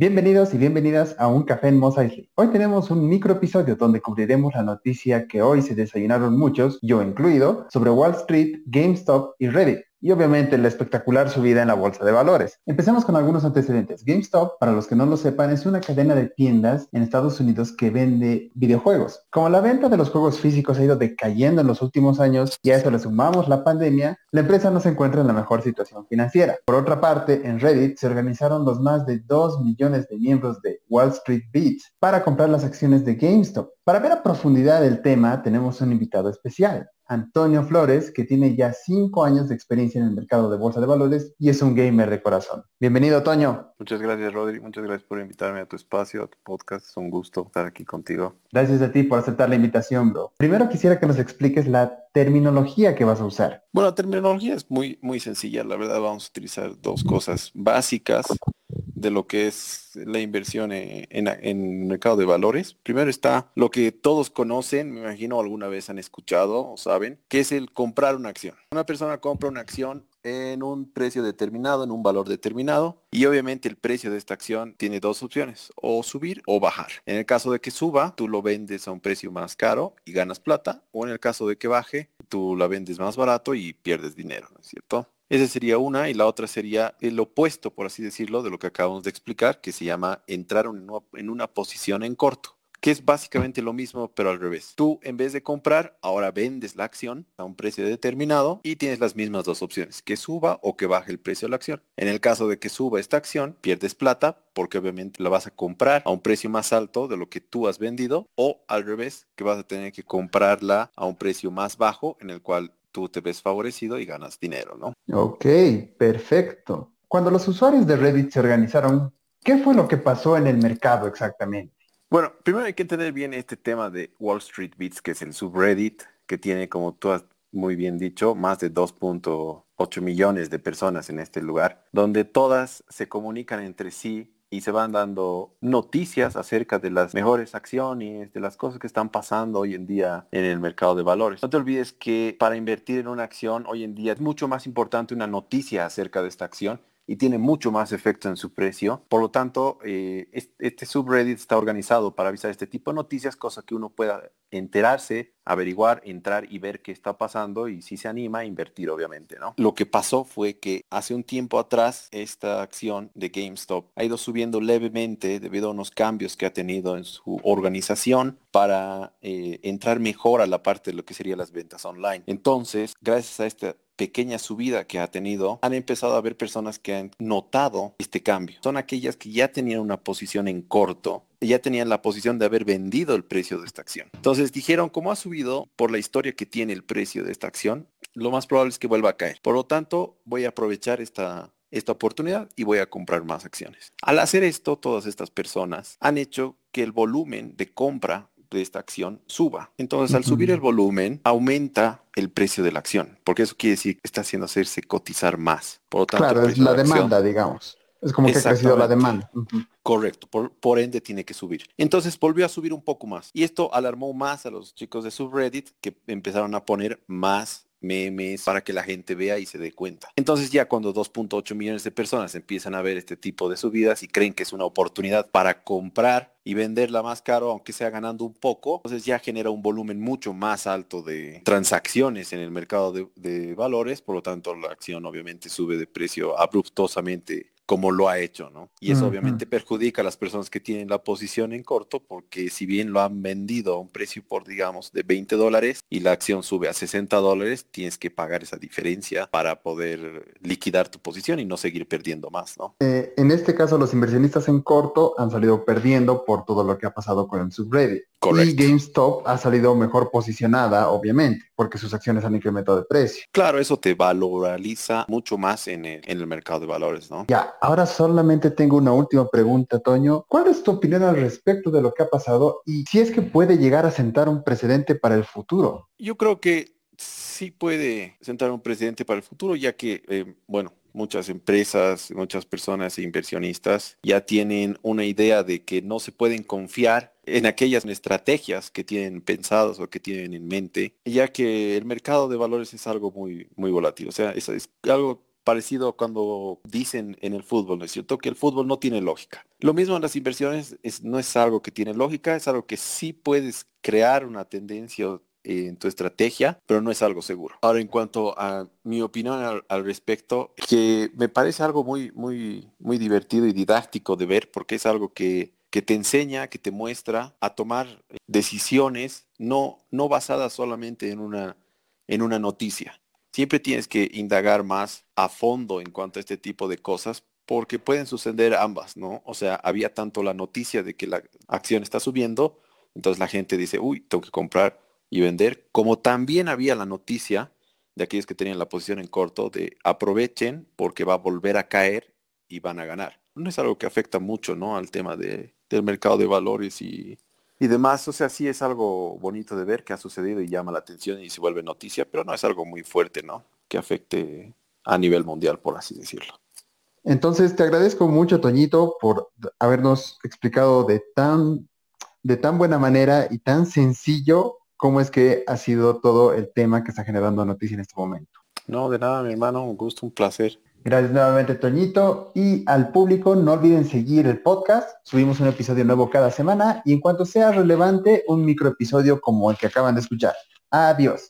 Bienvenidos y bienvenidas a un café en Mos. Hoy tenemos un micro episodio donde cubriremos la noticia que hoy se desayunaron muchos, yo incluido, sobre Wall Street, GameStop y Reddit y obviamente la espectacular subida en la bolsa de valores. Empecemos con algunos antecedentes. GameStop, para los que no lo sepan, es una cadena de tiendas en Estados Unidos que vende videojuegos. Como la venta de los juegos físicos ha ido decayendo en los últimos años y a eso le sumamos la pandemia, la empresa no se encuentra en la mejor situación financiera. Por otra parte, en Reddit se organizaron los más de 2 millones de miembros de Wall Street Beats para comprar las acciones de GameStop. Para ver a profundidad el tema, tenemos un invitado especial. Antonio Flores, que tiene ya cinco años de experiencia en el mercado de bolsa de valores y es un gamer de corazón. Bienvenido, Toño. Muchas gracias, Rodri. Muchas gracias por invitarme a tu espacio, a tu podcast. Es un gusto estar aquí contigo. Gracias a ti por aceptar la invitación, bro. Primero quisiera que nos expliques la terminología que vas a usar. Bueno, la terminología es muy, muy sencilla. La verdad, vamos a utilizar dos cosas básicas de lo que es la inversión en, el mercado de valores. Primero está lo que todos conocen, me imagino alguna vez han escuchado o saben, que es el comprar una acción. Una persona compra una acción en un precio determinado, en un valor determinado. Y obviamente el precio de esta acción tiene dos opciones, o subir o bajar. En el caso de que suba, tú lo vendes a un precio más caro y ganas plata, o en el caso de que baje, tú la vendes más barato y pierdes dinero, ¿no es cierto? Esa sería una y la otra sería el opuesto, por así decirlo, de lo que acabamos de explicar, que se llama entrar en una posición en corto que es básicamente lo mismo, pero al revés. Tú, en vez de comprar, ahora vendes la acción a un precio determinado y tienes las mismas dos opciones, que suba o que baje el precio de la acción. En el caso de que suba esta acción, pierdes plata porque obviamente la vas a comprar a un precio más alto de lo que tú has vendido o al revés, que vas a tener que comprarla a un precio más bajo en el cual tú te ves favorecido y ganas dinero, ¿no? Ok, perfecto. Cuando los usuarios de Reddit se organizaron, ¿qué fue lo que pasó en el mercado exactamente? Bueno, primero hay que entender bien este tema de Wall Street Beats, que es el subreddit, que tiene, como tú has muy bien dicho, más de 2.8 millones de personas en este lugar, donde todas se comunican entre sí y se van dando noticias acerca de las mejores acciones, de las cosas que están pasando hoy en día en el mercado de valores. No te olvides que para invertir en una acción hoy en día es mucho más importante una noticia acerca de esta acción y tiene mucho más efecto en su precio. Por lo tanto, eh, este subreddit está organizado para avisar este tipo de noticias, cosa que uno pueda enterarse, averiguar, entrar y ver qué está pasando y si se anima a invertir, obviamente, ¿no? Lo que pasó fue que hace un tiempo atrás esta acción de GameStop ha ido subiendo levemente debido a unos cambios que ha tenido en su organización para eh, entrar mejor a la parte de lo que serían las ventas online. Entonces, gracias a esta pequeña subida que ha tenido, han empezado a haber personas que han notado este cambio. Son aquellas que ya tenían una posición en corto, ya tenían la posición de haber vendido el precio de esta acción. Entonces dijeron, como ha subido por la historia que tiene el precio de esta acción, lo más probable es que vuelva a caer. Por lo tanto, voy a aprovechar esta, esta oportunidad y voy a comprar más acciones. Al hacer esto, todas estas personas han hecho que el volumen de compra de esta acción suba. Entonces, al subir el volumen, aumenta el precio de la acción, porque eso quiere decir que está haciendo hacerse cotizar más. Por lo tanto, claro, es la, demanda, digamos. Es como que ha crecido la demanda. Correcto, por, por, ende tiene que subir. Entonces volvió a subir un poco más. Y esto alarmó más a los chicos de subreddit que empezaron a poner más memes para que la gente vea y se dé cuenta. Entonces ya cuando 2.8 millones de personas empiezan a ver este tipo de subidas y creen que es una oportunidad para comprar y venderla más caro, aunque sea ganando un poco, entonces ya genera un volumen mucho más alto de transacciones en el mercado de, de valores, por lo tanto la acción obviamente sube de precio abruptosamente como lo ha hecho, ¿no? Y eso obviamente perjudica a las personas que tienen la posición en corto, porque si bien lo han vendido a un precio por, digamos, de 20 dólares y la acción sube a 60 dólares, tienes que pagar esa diferencia para poder liquidar tu posición y no seguir perdiendo más, ¿no? Eh, en este caso, los inversionistas en corto han salido perdiendo por todo lo que ha pasado con el subreddit. Y GameStop ha salido mejor posicionada, obviamente, porque sus acciones han incrementado de precio. Claro, eso te valoriza mucho más en el, en el mercado de valores, ¿no? Ya, ahora solamente tengo una última pregunta, Toño. ¿Cuál es tu opinión al respecto de lo que ha pasado y si es que puede llegar a sentar un precedente para el futuro? Yo creo que sí puede sentar un precedente para el futuro, ya que, eh, bueno, muchas empresas, muchas personas e inversionistas ya tienen una idea de que no se pueden confiar en aquellas estrategias que tienen pensadas o que tienen en mente, ya que el mercado de valores es algo muy, muy volátil. O sea, es, es algo parecido cuando dicen en el fútbol, ¿no es cierto? Que el fútbol no tiene lógica. Lo mismo en las inversiones, es, no es algo que tiene lógica, es algo que sí puedes crear una tendencia en tu estrategia, pero no es algo seguro. Ahora, en cuanto a mi opinión al, respecto, que me parece algo muy, muy, muy divertido y didáctico de ver, porque es algo que, que te enseña, que te muestra a tomar decisiones no, no basadas solamente en una, en una noticia. Siempre tienes que indagar más a fondo en cuanto a este tipo de cosas porque pueden suceder ambas, ¿no? O sea, había tanto la noticia de que la acción está subiendo, entonces la gente dice, uy, tengo que comprar y vender, como también había la noticia de aquellos que tenían la posición en corto de aprovechen porque va a volver a caer y van a ganar. No es algo que afecta mucho, ¿no? Al tema de, del mercado de valores y, y demás. O sea, sí es algo bonito de ver que ha sucedido y llama la atención y se vuelve noticia, pero no es algo muy fuerte, ¿no? Que afecte a nivel mundial, por así decirlo. Entonces, te agradezco mucho, Toñito, por habernos explicado de tan, de tan buena manera y tan sencillo cómo es que ha sido todo el tema que está generando noticia en este momento. No, de nada, mi hermano, un gusto, un placer. Gracias nuevamente, Toñito. Y al público, no olviden seguir el podcast. Subimos un episodio nuevo cada semana y en cuanto sea relevante, un microepisodio como el que acaban de escuchar. Adiós.